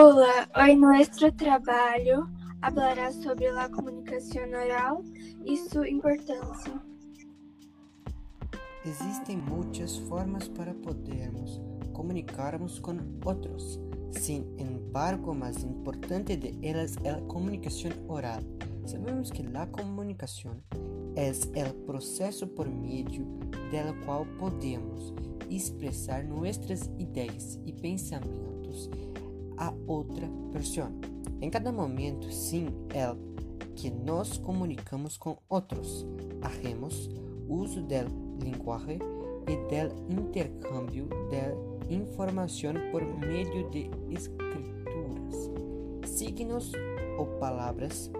Hola, hoy nuestro trabalho hablará sobre la comunicación oral y su importancia. Existem muitas formas para podermos comunicarmos com outros. Sin embargo, mais importante de elas é a comunicação oral. Sabemos que a comunicação é o processo por meio do qual podemos expressar nossas ideias e pensamentos a outra pessoa. Em cada momento, sim, é que nos comunicamos com outros. Hacemos uso do linguagem e do intercâmbio de informação por meio de escrituras, signos ou palavras.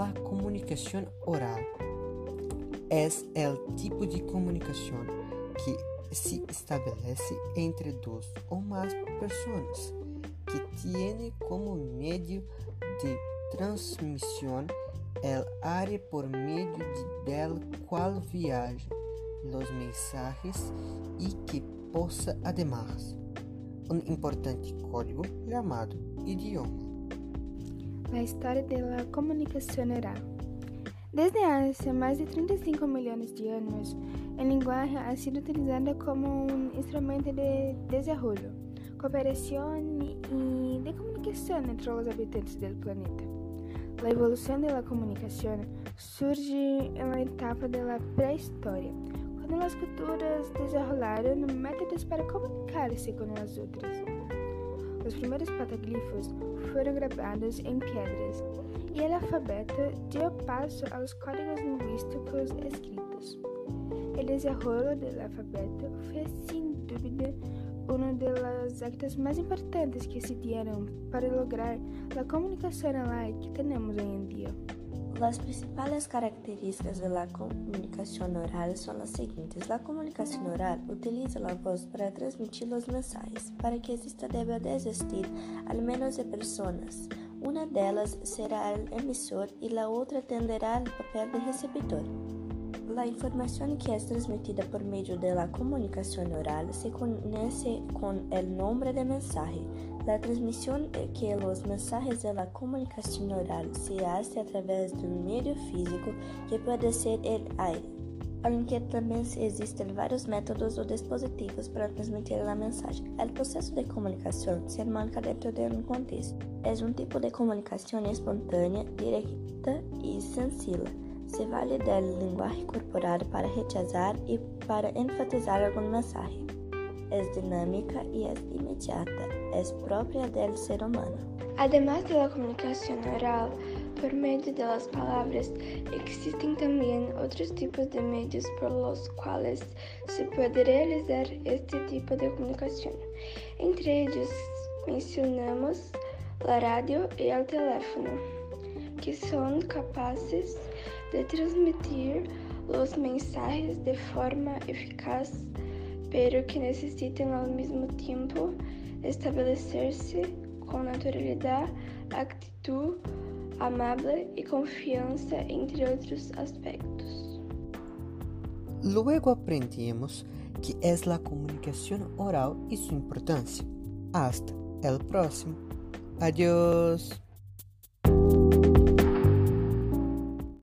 A comunicação oral é o tipo de comunicação que se estabelece entre duas ou mais pessoas que tiene como medio de transmisión el área por medio de, del cual viajan los mensajes y que posa además un importante código llamado idioma. La historia de la comunicación oral. Desde hace más de 35 millones de años, el lenguaje ha sido utilizado como un instrumento de desarrollo cooperación y de comunicación entre los habitantes del planeta. La evolución de la comunicación surge en la etapa de la prehistoria, cuando las culturas desarrollaron métodos para comunicarse con las otras. Los primeros pataglifos fueron grabados en piedras y el alfabeto dio paso a los códigos lingüísticos escritos. El desarrollo del alfabeto fue sin duda uno de los actos más importantes que se dieron para lograr la comunicación oral que tenemos hoy en día. Las principales características de la comunicación oral son las siguientes. La comunicación oral utiliza la voz para transmitir los mensajes. Para que exista debe de existir al menos de personas. Una de ellas será el emisor y la otra tendrá el papel de receptor. La información que es transmitida por medio de la comunicación oral se conoce con el nombre de mensaje. La transmisión que los mensajes de la comunicación oral se hace a través de un medio físico que puede ser el aire. Aunque também existem vários métodos ou dispositivos para transmitir a mensagem. O processo de comunicação se enmarca dentro de um contexto. É um tipo de comunicação espontânea, direta e sencilla se vale del lenguaje corporal para rechazar y para enfatizar algún mensaje. Es dinámica y es inmediata, es propia del ser humano. Además de la comunicación oral, por medio de las palabras, existen también otros tipos de medios por los cuales se puede realizar este tipo de comunicación. Entre ellos mencionamos la radio y el teléfono, que son capaces de transmitir os mensajes de forma eficaz, pero que necessitam ao mesmo tempo estabelecer-se com naturalidade, actitud amável e confiança, entre outros aspectos. Luego aprendemos que é a comunicação oral e sua importância. Hasta el próximo. Adiós.